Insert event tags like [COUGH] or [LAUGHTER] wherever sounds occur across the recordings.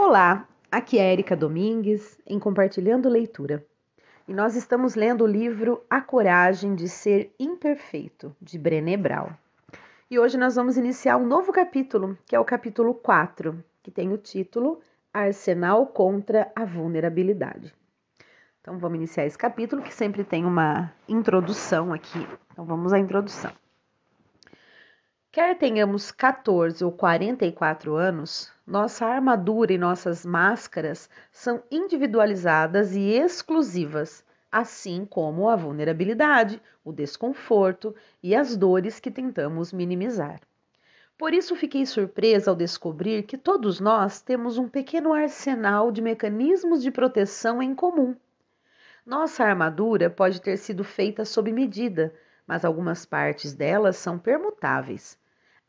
Olá, aqui é Erika Domingues em Compartilhando Leitura. E nós estamos lendo o livro A Coragem de Ser Imperfeito, de Brené Brown. E hoje nós vamos iniciar um novo capítulo, que é o capítulo 4, que tem o título Arsenal contra a Vulnerabilidade. Então vamos iniciar esse capítulo que sempre tem uma introdução aqui. Então vamos à introdução. Quer tenhamos 14 ou 44 anos, nossa armadura e nossas máscaras são individualizadas e exclusivas, assim como a vulnerabilidade, o desconforto e as dores que tentamos minimizar. Por isso fiquei surpresa ao descobrir que todos nós temos um pequeno arsenal de mecanismos de proteção em comum. Nossa armadura pode ter sido feita sob medida, mas algumas partes delas são permutáveis.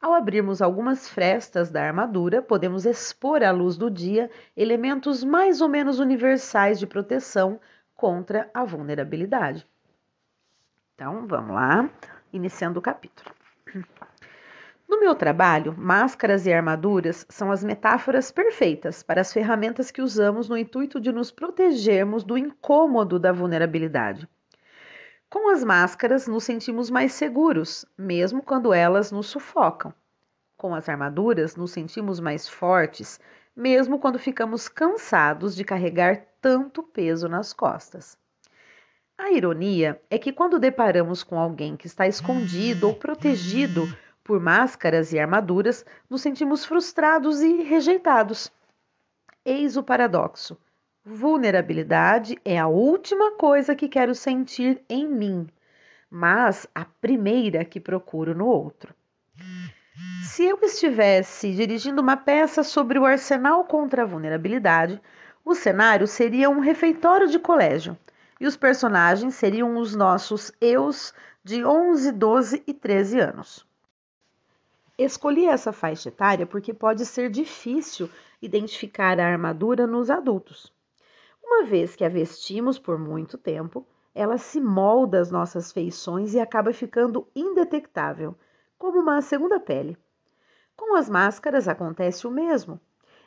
Ao abrirmos algumas frestas da armadura, podemos expor à luz do dia elementos mais ou menos universais de proteção contra a vulnerabilidade. Então, vamos lá, iniciando o capítulo. No meu trabalho, máscaras e armaduras são as metáforas perfeitas para as ferramentas que usamos no intuito de nos protegermos do incômodo da vulnerabilidade. Com as máscaras, nos sentimos mais seguros, mesmo quando elas nos sufocam. Com as armaduras, nos sentimos mais fortes, mesmo quando ficamos cansados de carregar tanto peso nas costas. A ironia é que quando deparamos com alguém que está escondido ou protegido por máscaras e armaduras, nos sentimos frustrados e rejeitados. Eis o paradoxo. Vulnerabilidade é a última coisa que quero sentir em mim, mas a primeira que procuro no outro. Se eu estivesse dirigindo uma peça sobre o arsenal contra a vulnerabilidade, o cenário seria um refeitório de colégio e os personagens seriam os nossos eus de 11, 12 e 13 anos. Escolhi essa faixa etária porque pode ser difícil identificar a armadura nos adultos. Uma vez que a vestimos por muito tempo, ela se molda às nossas feições e acaba ficando indetectável, como uma segunda pele. Com as máscaras acontece o mesmo.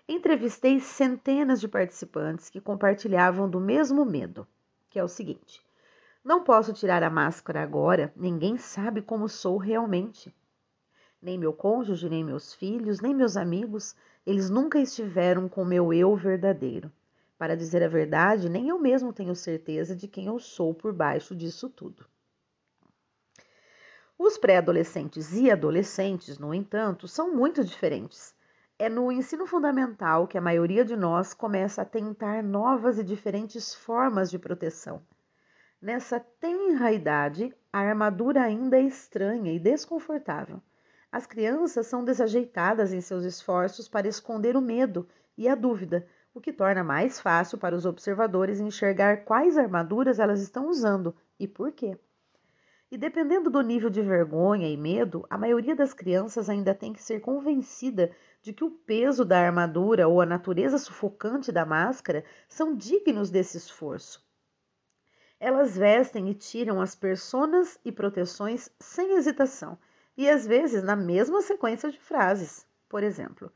Entrevistei centenas de participantes que compartilhavam do mesmo medo, que é o seguinte: não posso tirar a máscara agora, ninguém sabe como sou realmente. Nem meu cônjuge, nem meus filhos, nem meus amigos, eles nunca estiveram com meu eu verdadeiro. Para dizer a verdade, nem eu mesmo tenho certeza de quem eu sou por baixo disso tudo. Os pré-adolescentes e adolescentes, no entanto, são muito diferentes. É no ensino fundamental que a maioria de nós começa a tentar novas e diferentes formas de proteção. Nessa tenra idade, a armadura ainda é estranha e desconfortável. As crianças são desajeitadas em seus esforços para esconder o medo e a dúvida, o que torna mais fácil para os observadores enxergar quais armaduras elas estão usando e por quê. E dependendo do nível de vergonha e medo, a maioria das crianças ainda tem que ser convencida de que o peso da armadura ou a natureza sufocante da máscara são dignos desse esforço. Elas vestem e tiram as personas e proteções sem hesitação, e às vezes na mesma sequência de frases. Por exemplo,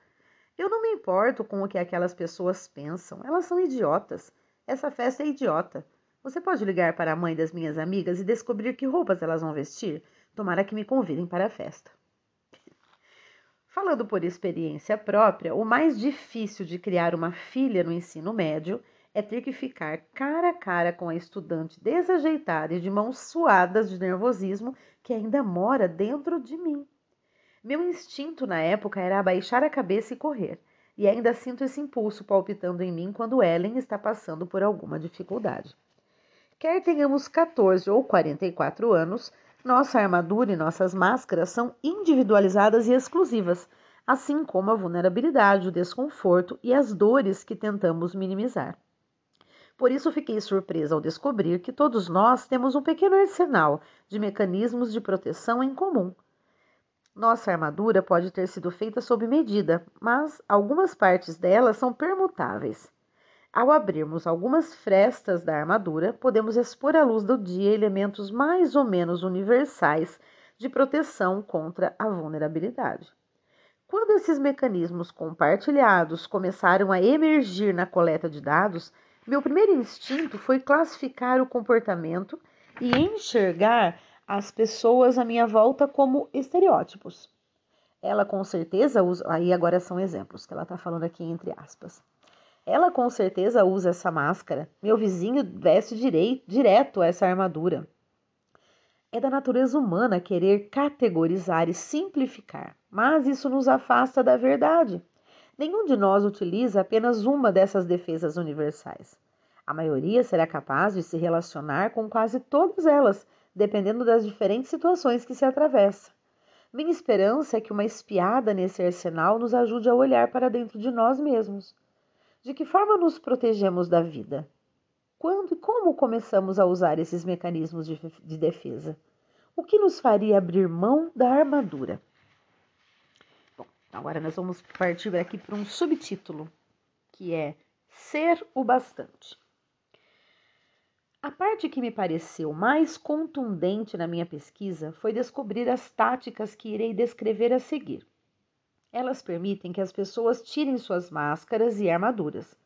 eu não me importo com o que aquelas pessoas pensam, elas são idiotas. Essa festa é idiota. Você pode ligar para a mãe das minhas amigas e descobrir que roupas elas vão vestir? Tomara que me convidem para a festa. Falando por experiência própria, o mais difícil de criar uma filha no ensino médio é ter que ficar cara a cara com a estudante desajeitada e de mãos suadas de nervosismo que ainda mora dentro de mim. Meu instinto na época era abaixar a cabeça e correr, e ainda sinto esse impulso palpitando em mim quando Ellen está passando por alguma dificuldade. Quer tenhamos 14 ou 44 anos, nossa armadura e nossas máscaras são individualizadas e exclusivas, assim como a vulnerabilidade, o desconforto e as dores que tentamos minimizar. Por isso fiquei surpresa ao descobrir que todos nós temos um pequeno arsenal de mecanismos de proteção em comum nossa armadura pode ter sido feita sob medida, mas algumas partes dela são permutáveis. Ao abrirmos algumas frestas da armadura, podemos expor à luz do dia elementos mais ou menos universais de proteção contra a vulnerabilidade. Quando esses mecanismos compartilhados começaram a emergir na coleta de dados, meu primeiro instinto foi classificar o comportamento e enxergar as pessoas à minha volta como estereótipos. Ela com certeza usa. Aí agora são exemplos que ela está falando aqui entre aspas. Ela com certeza usa essa máscara. Meu vizinho veste direito, direto essa armadura. É da natureza humana querer categorizar e simplificar, mas isso nos afasta da verdade. Nenhum de nós utiliza apenas uma dessas defesas universais. A maioria será capaz de se relacionar com quase todas elas, dependendo das diferentes situações que se atravessa. Minha esperança é que uma espiada nesse arsenal nos ajude a olhar para dentro de nós mesmos. De que forma nos protegemos da vida? Quando e como começamos a usar esses mecanismos de, de defesa? O que nos faria abrir mão da armadura? Bom, agora nós vamos partir aqui para um subtítulo, que é Ser o Bastante. A parte que me pareceu mais contundente na minha pesquisa foi descobrir as táticas que irei descrever a seguir. Elas permitem que as pessoas tirem suas máscaras e armaduras.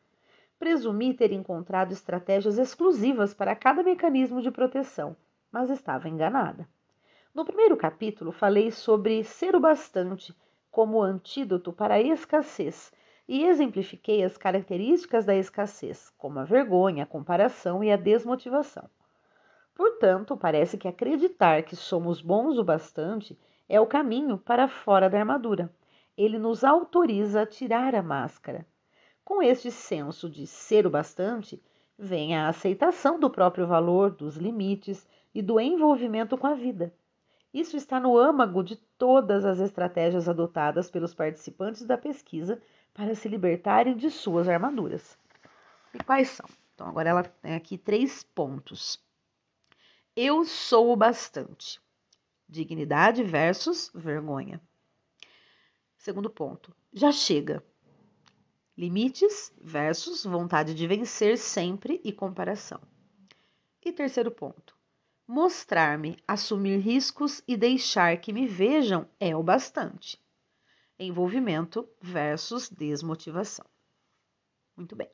Presumi ter encontrado estratégias exclusivas para cada mecanismo de proteção, mas estava enganada. No primeiro capítulo, falei sobre ser o bastante como antídoto para a escassez e exemplifiquei as características da escassez, como a vergonha, a comparação e a desmotivação. Portanto, parece que acreditar que somos bons o bastante é o caminho para fora da armadura. Ele nos autoriza a tirar a máscara. Com este senso de ser o bastante, vem a aceitação do próprio valor, dos limites e do envolvimento com a vida. Isso está no âmago de todas as estratégias adotadas pelos participantes da pesquisa para se libertarem de suas armaduras. E quais são? Então, agora ela tem aqui três pontos. Eu sou o bastante. Dignidade versus vergonha. Segundo ponto, já chega. Limites versus vontade de vencer sempre e comparação. E terceiro ponto, mostrar-me, assumir riscos e deixar que me vejam é o bastante envolvimento versus desmotivação. Muito bem.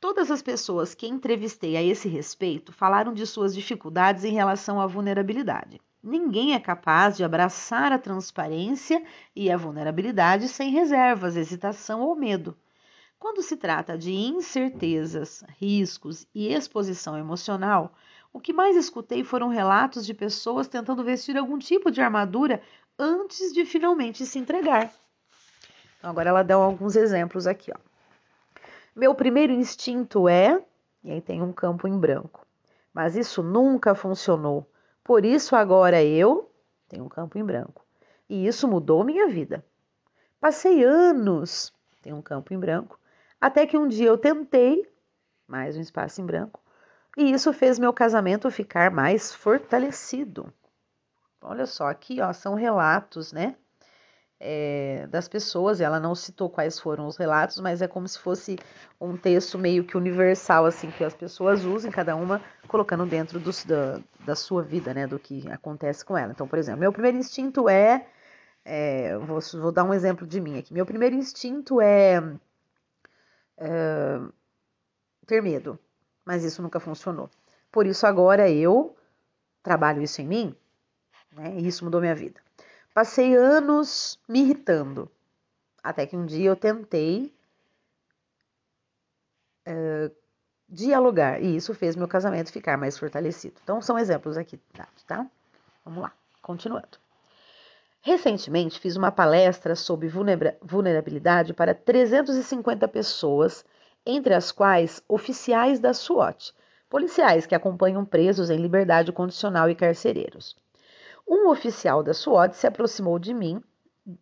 Todas as pessoas que entrevistei a esse respeito falaram de suas dificuldades em relação à vulnerabilidade. Ninguém é capaz de abraçar a transparência e a vulnerabilidade sem reservas, hesitação ou medo. Quando se trata de incertezas, riscos e exposição emocional, o que mais escutei foram relatos de pessoas tentando vestir algum tipo de armadura antes de finalmente se entregar. Então, agora ela dá alguns exemplos aqui. Ó. Meu primeiro instinto é. E aí tem um campo em branco. Mas isso nunca funcionou. Por isso agora eu. Tem um campo em branco. E isso mudou minha vida. Passei anos. Tem um campo em branco. Até que um dia eu tentei. Mais um espaço em branco. E isso fez meu casamento ficar mais fortalecido. Olha só, aqui ó, são relatos, né? É, das pessoas. Ela não citou quais foram os relatos, mas é como se fosse um texto meio que universal, assim, que as pessoas usem, cada uma colocando dentro da, da sua vida, né, do que acontece com ela. Então, por exemplo, meu primeiro instinto é, é vou, vou, dar um exemplo de mim aqui. Meu primeiro instinto é, é ter medo, mas isso nunca funcionou. Por isso agora eu trabalho isso em mim, né, e isso mudou minha vida. Passei anos me irritando, até que um dia eu tentei uh, dialogar e isso fez meu casamento ficar mais fortalecido. Então, são exemplos aqui, tá? Vamos lá, continuando. Recentemente fiz uma palestra sobre vulnerabilidade para 350 pessoas, entre as quais oficiais da SWAT, policiais que acompanham presos em liberdade condicional e carcereiros. Um oficial da SWAT se aproximou de mim.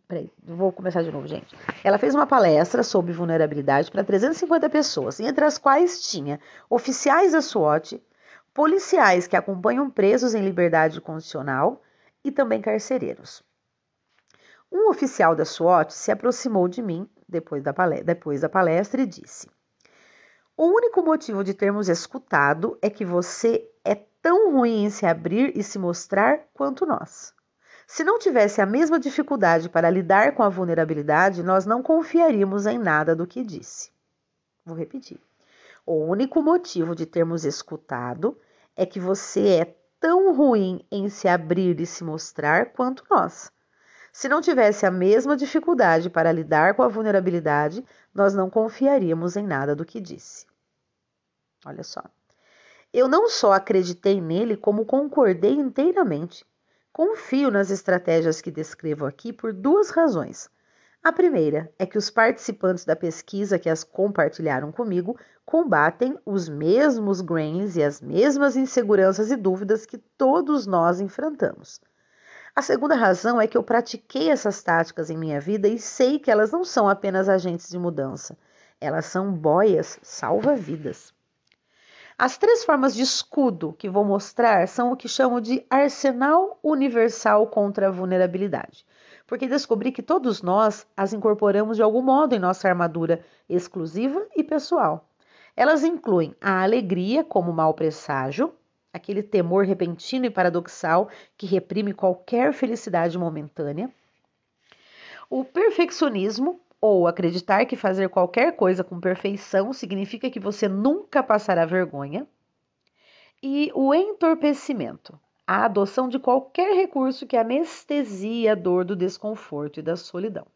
Peraí, vou começar de novo, gente. Ela fez uma palestra sobre vulnerabilidade para 350 pessoas, entre as quais tinha oficiais da SWAT, policiais que acompanham presos em liberdade condicional e também carcereiros. Um oficial da SWAT se aproximou de mim depois da palestra, depois da palestra e disse: O único motivo de termos escutado é que você é tão ruim em se abrir e se mostrar quanto nós. Se não tivesse a mesma dificuldade para lidar com a vulnerabilidade, nós não confiaríamos em nada do que disse. Vou repetir. O único motivo de termos escutado é que você é tão ruim em se abrir e se mostrar quanto nós. Se não tivesse a mesma dificuldade para lidar com a vulnerabilidade, nós não confiaríamos em nada do que disse. Olha só. Eu não só acreditei nele, como concordei inteiramente. Confio nas estratégias que descrevo aqui por duas razões. A primeira é que os participantes da pesquisa que as compartilharam comigo combatem os mesmos grains e as mesmas inseguranças e dúvidas que todos nós enfrentamos. A segunda razão é que eu pratiquei essas táticas em minha vida e sei que elas não são apenas agentes de mudança, elas são boias salva-vidas. As três formas de escudo que vou mostrar são o que chamo de arsenal universal contra a vulnerabilidade, porque descobri que todos nós as incorporamos de algum modo em nossa armadura exclusiva e pessoal. Elas incluem a alegria como mau presságio, aquele temor repentino e paradoxal que reprime qualquer felicidade momentânea. O perfeccionismo, ou acreditar que fazer qualquer coisa com perfeição significa que você nunca passará vergonha. E o entorpecimento, a adoção de qualquer recurso que anestesia a dor do desconforto e da solidão.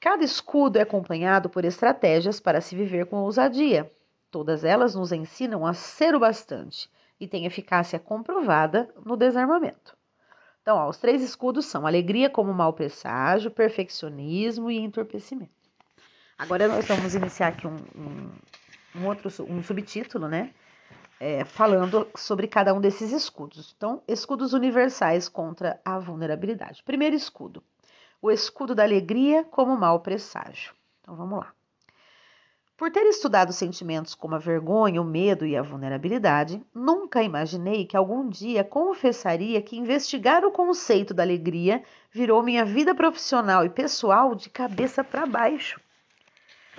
Cada escudo é acompanhado por estratégias para se viver com ousadia, Todas elas nos ensinam a ser o bastante e têm eficácia comprovada no desarmamento. Então, ó, os três escudos são alegria como mau presságio, perfeccionismo e entorpecimento. Agora nós vamos iniciar aqui um, um, um outro um subtítulo, né? É, falando sobre cada um desses escudos. Então, escudos universais contra a vulnerabilidade. Primeiro escudo, o escudo da alegria como mau presságio. Então, vamos lá. Por ter estudado sentimentos como a vergonha, o medo e a vulnerabilidade, nunca imaginei que algum dia confessaria que investigar o conceito da alegria virou minha vida profissional e pessoal de cabeça para baixo.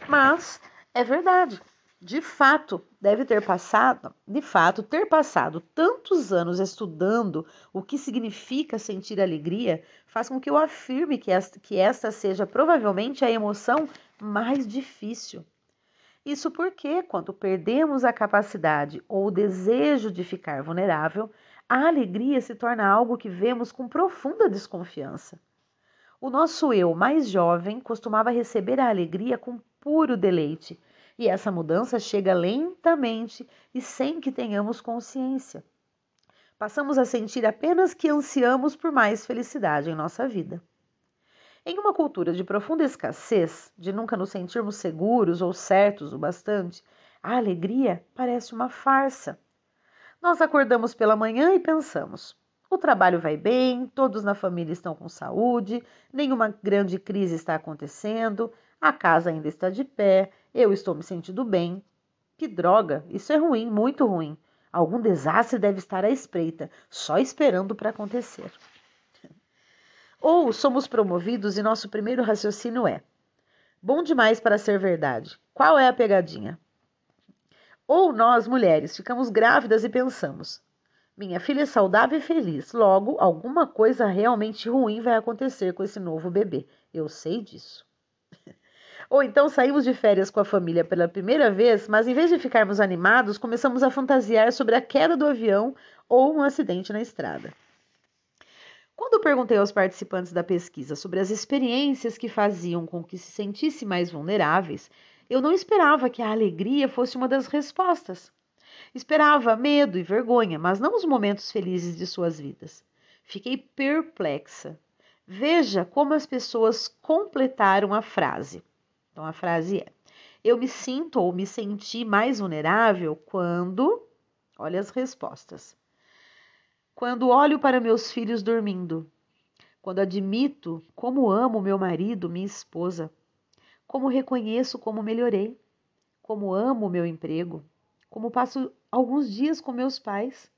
Mas é verdade. De fato, deve ter passado, de fato, ter passado tantos anos estudando o que significa sentir alegria faz com que eu afirme que esta, que esta seja provavelmente a emoção mais difícil. Isso porque, quando perdemos a capacidade ou o desejo de ficar vulnerável, a alegria se torna algo que vemos com profunda desconfiança. O nosso eu mais jovem costumava receber a alegria com puro deleite, e essa mudança chega lentamente e sem que tenhamos consciência. Passamos a sentir apenas que ansiamos por mais felicidade em nossa vida. Em uma cultura de profunda escassez, de nunca nos sentirmos seguros ou certos o bastante, a alegria parece uma farsa. Nós acordamos pela manhã e pensamos: o trabalho vai bem, todos na família estão com saúde, nenhuma grande crise está acontecendo, a casa ainda está de pé, eu estou me sentindo bem. Que droga, isso é ruim, muito ruim. Algum desastre deve estar à espreita, só esperando para acontecer. Ou somos promovidos e nosso primeiro raciocínio é: bom demais para ser verdade. Qual é a pegadinha? Ou nós, mulheres, ficamos grávidas e pensamos: minha filha é saudável e feliz, logo alguma coisa realmente ruim vai acontecer com esse novo bebê. Eu sei disso. [LAUGHS] Ou então saímos de férias com a família pela primeira vez, mas em vez de ficarmos animados, começamos a fantasiar sobre a queda do avião ou um acidente na estrada. Perguntei aos participantes da pesquisa sobre as experiências que faziam com que se sentissem mais vulneráveis, eu não esperava que a alegria fosse uma das respostas. Esperava medo e vergonha, mas não os momentos felizes de suas vidas. Fiquei perplexa. Veja como as pessoas completaram a frase. Então a frase é: Eu me sinto ou me senti mais vulnerável quando. Olha as respostas. Quando olho para meus filhos dormindo, quando admito como amo meu marido, minha esposa, como reconheço como melhorei, como amo meu emprego, como passo alguns dias com meus pais,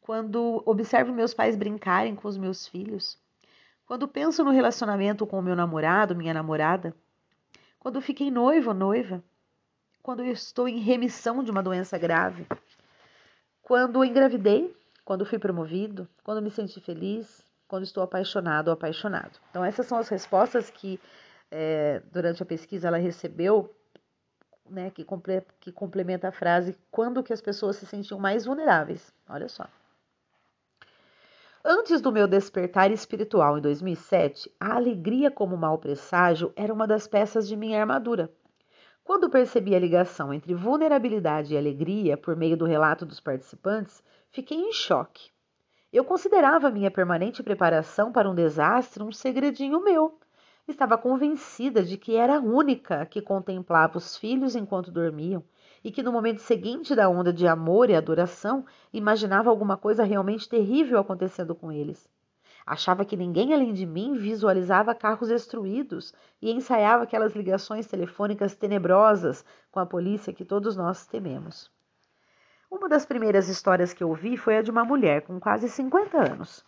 quando observo meus pais brincarem com os meus filhos, quando penso no relacionamento com o meu namorado, minha namorada, quando fiquei noivo ou noiva, quando estou em remissão de uma doença grave, quando engravidei, quando fui promovido, quando me senti feliz, quando estou apaixonado ou apaixonado. Então, essas são as respostas que é, durante a pesquisa ela recebeu, né, que, comple que complementa a frase quando que as pessoas se sentiam mais vulneráveis. Olha só. Antes do meu despertar espiritual em 2007, a alegria como mau presságio era uma das peças de minha armadura. Quando percebi a ligação entre vulnerabilidade e alegria por meio do relato dos participantes, fiquei em choque. Eu considerava minha permanente preparação para um desastre um segredinho meu. Estava convencida de que era a única que contemplava os filhos enquanto dormiam e que no momento seguinte da onda de amor e adoração imaginava alguma coisa realmente terrível acontecendo com eles. Achava que ninguém além de mim visualizava carros destruídos e ensaiava aquelas ligações telefônicas tenebrosas com a polícia que todos nós tememos. Uma das primeiras histórias que eu vi foi a de uma mulher com quase 50 anos.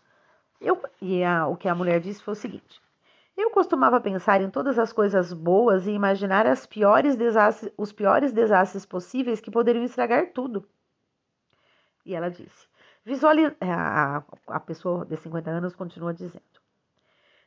Eu, e a, o que a mulher disse foi o seguinte: eu costumava pensar em todas as coisas boas e imaginar piores os piores desastres possíveis que poderiam estragar tudo. E ela disse: visualiza é, a, a pessoa de 50 anos continua dizendo.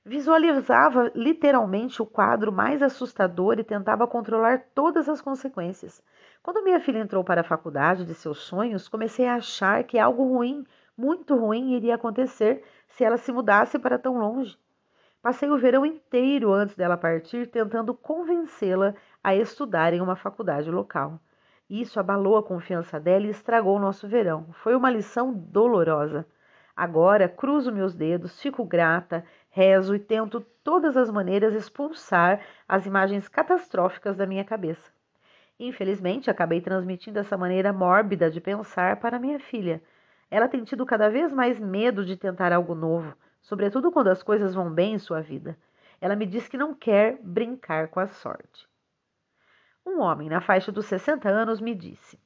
Visualizava literalmente o quadro mais assustador e tentava controlar todas as consequências. Quando minha filha entrou para a faculdade de seus sonhos, comecei a achar que algo ruim, muito ruim, iria acontecer se ela se mudasse para tão longe. Passei o verão inteiro antes dela partir tentando convencê-la a estudar em uma faculdade local. Isso abalou a confiança dela e estragou o nosso verão. Foi uma lição dolorosa. Agora cruzo meus dedos, fico grata, rezo e tento todas as maneiras expulsar as imagens catastróficas da minha cabeça. Infelizmente, acabei transmitindo essa maneira mórbida de pensar para minha filha. Ela tem tido cada vez mais medo de tentar algo novo sobretudo quando as coisas vão bem em sua vida. Ela me diz que não quer brincar com a sorte. Um homem na faixa dos 60 anos me disse: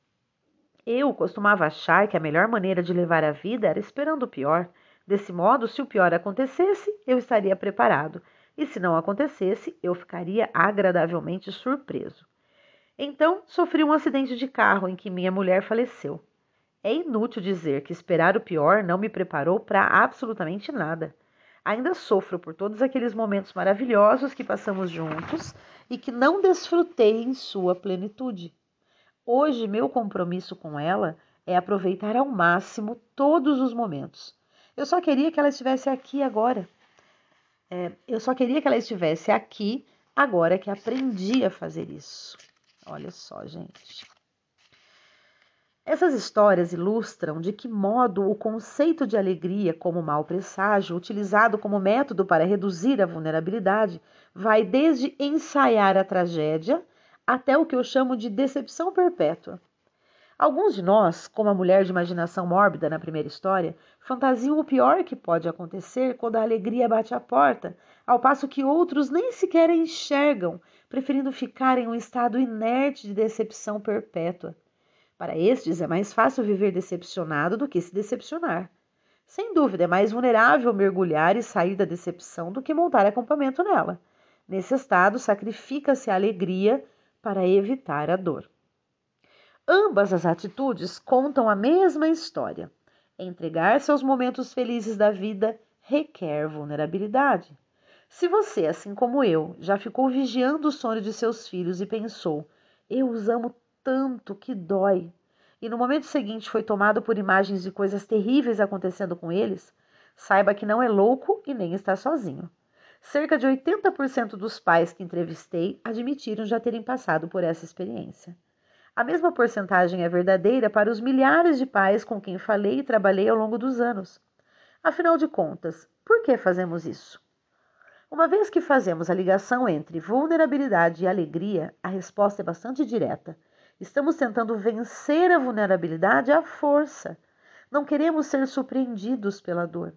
Eu costumava achar que a melhor maneira de levar a vida era esperando o pior. Desse modo, se o pior acontecesse, eu estaria preparado, e se não acontecesse, eu ficaria agradavelmente surpreso. Então, sofri um acidente de carro em que minha mulher faleceu. É inútil dizer que esperar o pior não me preparou para absolutamente nada. Ainda sofro por todos aqueles momentos maravilhosos que passamos juntos e que não desfrutei em sua plenitude. Hoje, meu compromisso com ela é aproveitar ao máximo todos os momentos. Eu só queria que ela estivesse aqui agora. É, eu só queria que ela estivesse aqui agora que aprendi a fazer isso. Olha só, gente. Essas histórias ilustram de que modo o conceito de alegria como mau presságio, utilizado como método para reduzir a vulnerabilidade, vai desde ensaiar a tragédia até o que eu chamo de decepção perpétua. Alguns de nós, como a mulher de imaginação mórbida na primeira história, fantasiam o pior que pode acontecer quando a alegria bate à porta, ao passo que outros nem sequer enxergam, preferindo ficar em um estado inerte de decepção perpétua. Para estes, é mais fácil viver decepcionado do que se decepcionar. Sem dúvida, é mais vulnerável mergulhar e sair da decepção do que montar acampamento nela. Nesse estado, sacrifica-se a alegria para evitar a dor. Ambas as atitudes contam a mesma história. Entregar-se aos momentos felizes da vida requer vulnerabilidade. Se você, assim como eu, já ficou vigiando o sonho de seus filhos e pensou: eu os amo tanto que dói. E no momento seguinte foi tomado por imagens de coisas terríveis acontecendo com eles, saiba que não é louco e nem está sozinho. Cerca de 80% dos pais que entrevistei admitiram já terem passado por essa experiência. A mesma porcentagem é verdadeira para os milhares de pais com quem falei e trabalhei ao longo dos anos. Afinal de contas, por que fazemos isso? Uma vez que fazemos a ligação entre vulnerabilidade e alegria, a resposta é bastante direta. Estamos tentando vencer a vulnerabilidade à força. Não queremos ser surpreendidos pela dor.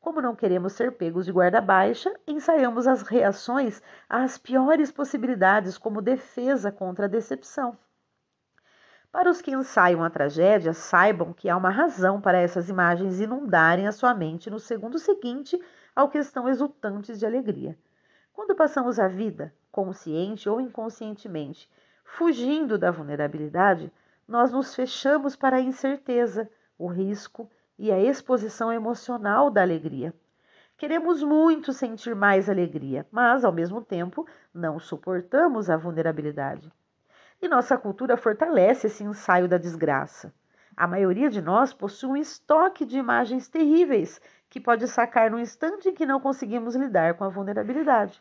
Como não queremos ser pegos de guarda baixa, ensaiamos as reações às piores possibilidades como defesa contra a decepção. Para os que ensaiam a tragédia, saibam que há uma razão para essas imagens inundarem a sua mente no segundo seguinte ao que estão exultantes de alegria. Quando passamos a vida, consciente ou inconscientemente, Fugindo da vulnerabilidade, nós nos fechamos para a incerteza, o risco e a exposição emocional da alegria. Queremos muito sentir mais alegria, mas, ao mesmo tempo, não suportamos a vulnerabilidade. E nossa cultura fortalece esse ensaio da desgraça. A maioria de nós possui um estoque de imagens terríveis que pode sacar no instante em que não conseguimos lidar com a vulnerabilidade.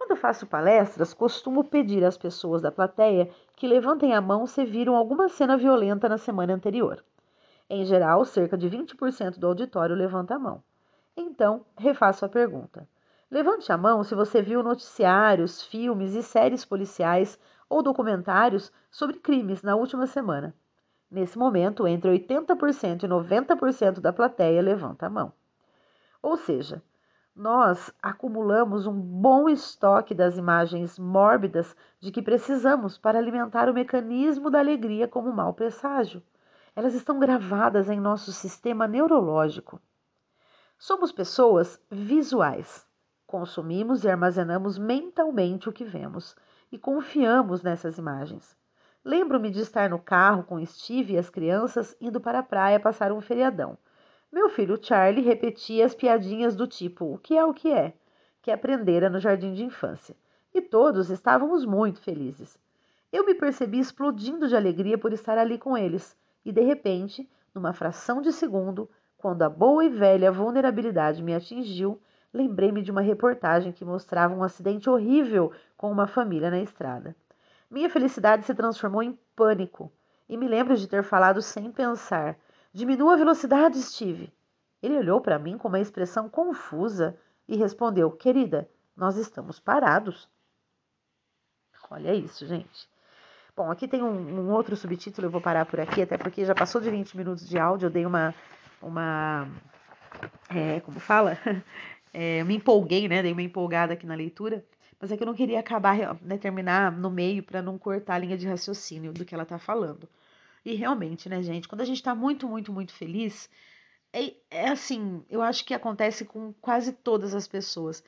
Quando faço palestras, costumo pedir às pessoas da plateia que levantem a mão se viram alguma cena violenta na semana anterior. Em geral, cerca de 20% do auditório levanta a mão. Então, refaço a pergunta. Levante a mão se você viu noticiários, filmes e séries policiais ou documentários sobre crimes na última semana. Nesse momento, entre 80% e 90% da plateia levanta a mão. Ou seja, nós acumulamos um bom estoque das imagens mórbidas de que precisamos para alimentar o mecanismo da alegria como mau presságio. Elas estão gravadas em nosso sistema neurológico. Somos pessoas visuais. Consumimos e armazenamos mentalmente o que vemos e confiamos nessas imagens. Lembro-me de estar no carro com Steve e as crianças indo para a praia passar um feriadão. Meu filho Charlie repetia as piadinhas do tipo: O que é o que é? que aprendera no jardim de infância. E todos estávamos muito felizes. Eu me percebi explodindo de alegria por estar ali com eles, e de repente, numa fração de segundo, quando a boa e velha vulnerabilidade me atingiu, lembrei-me de uma reportagem que mostrava um acidente horrível com uma família na estrada. Minha felicidade se transformou em pânico e me lembro de ter falado sem pensar: Diminua a velocidade, Steve. Ele olhou para mim com uma expressão confusa e respondeu: Querida, nós estamos parados. Olha isso, gente. Bom, aqui tem um, um, outro subtítulo, eu vou parar por aqui, até porque já passou de 20 minutos de áudio, eu dei uma uma é, como fala? [LAUGHS] É, me empolguei, né? Dei uma empolgada aqui na leitura, mas é que eu não queria acabar, né, terminar no meio para não cortar a linha de raciocínio do que ela tá falando. E realmente, né, gente, quando a gente tá muito, muito, muito feliz, é, é assim, eu acho que acontece com quase todas as pessoas.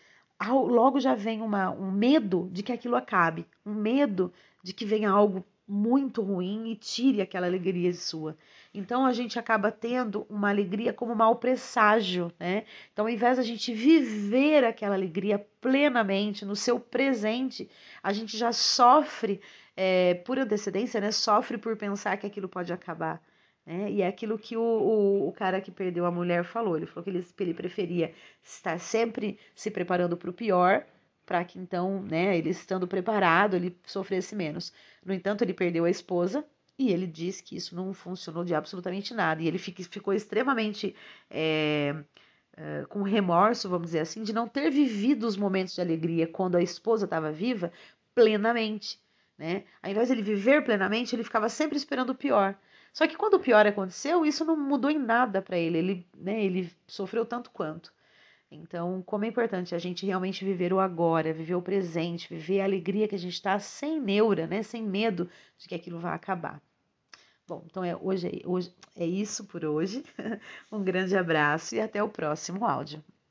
Logo já vem uma, um medo de que aquilo acabe, um medo de que venha algo muito ruim e tire aquela alegria sua. Então a gente acaba tendo uma alegria como mau presságio, né? Então, ao invés da gente viver aquela alegria plenamente no seu presente, a gente já sofre é, por antecedência, né? Sofre por pensar que aquilo pode acabar. Né? E é aquilo que o, o, o, cara que perdeu a mulher falou. Ele falou que ele, ele preferia estar sempre se preparando para o pior para que então, né, ele estando preparado, ele sofresse menos. No entanto, ele perdeu a esposa e ele diz que isso não funcionou de absolutamente nada. E ele fica, ficou extremamente é, é, com remorso, vamos dizer assim, de não ter vivido os momentos de alegria quando a esposa estava viva plenamente. Né? Ao invés de ele viver plenamente, ele ficava sempre esperando o pior. Só que quando o pior aconteceu, isso não mudou em nada para ele. Ele, né, ele sofreu tanto quanto. Então, como é importante a gente realmente viver o agora, viver o presente, viver a alegria que a gente está sem neura, né? Sem medo de que aquilo vá acabar. Bom, então é, hoje, é, hoje é isso por hoje. [LAUGHS] um grande abraço e até o próximo áudio.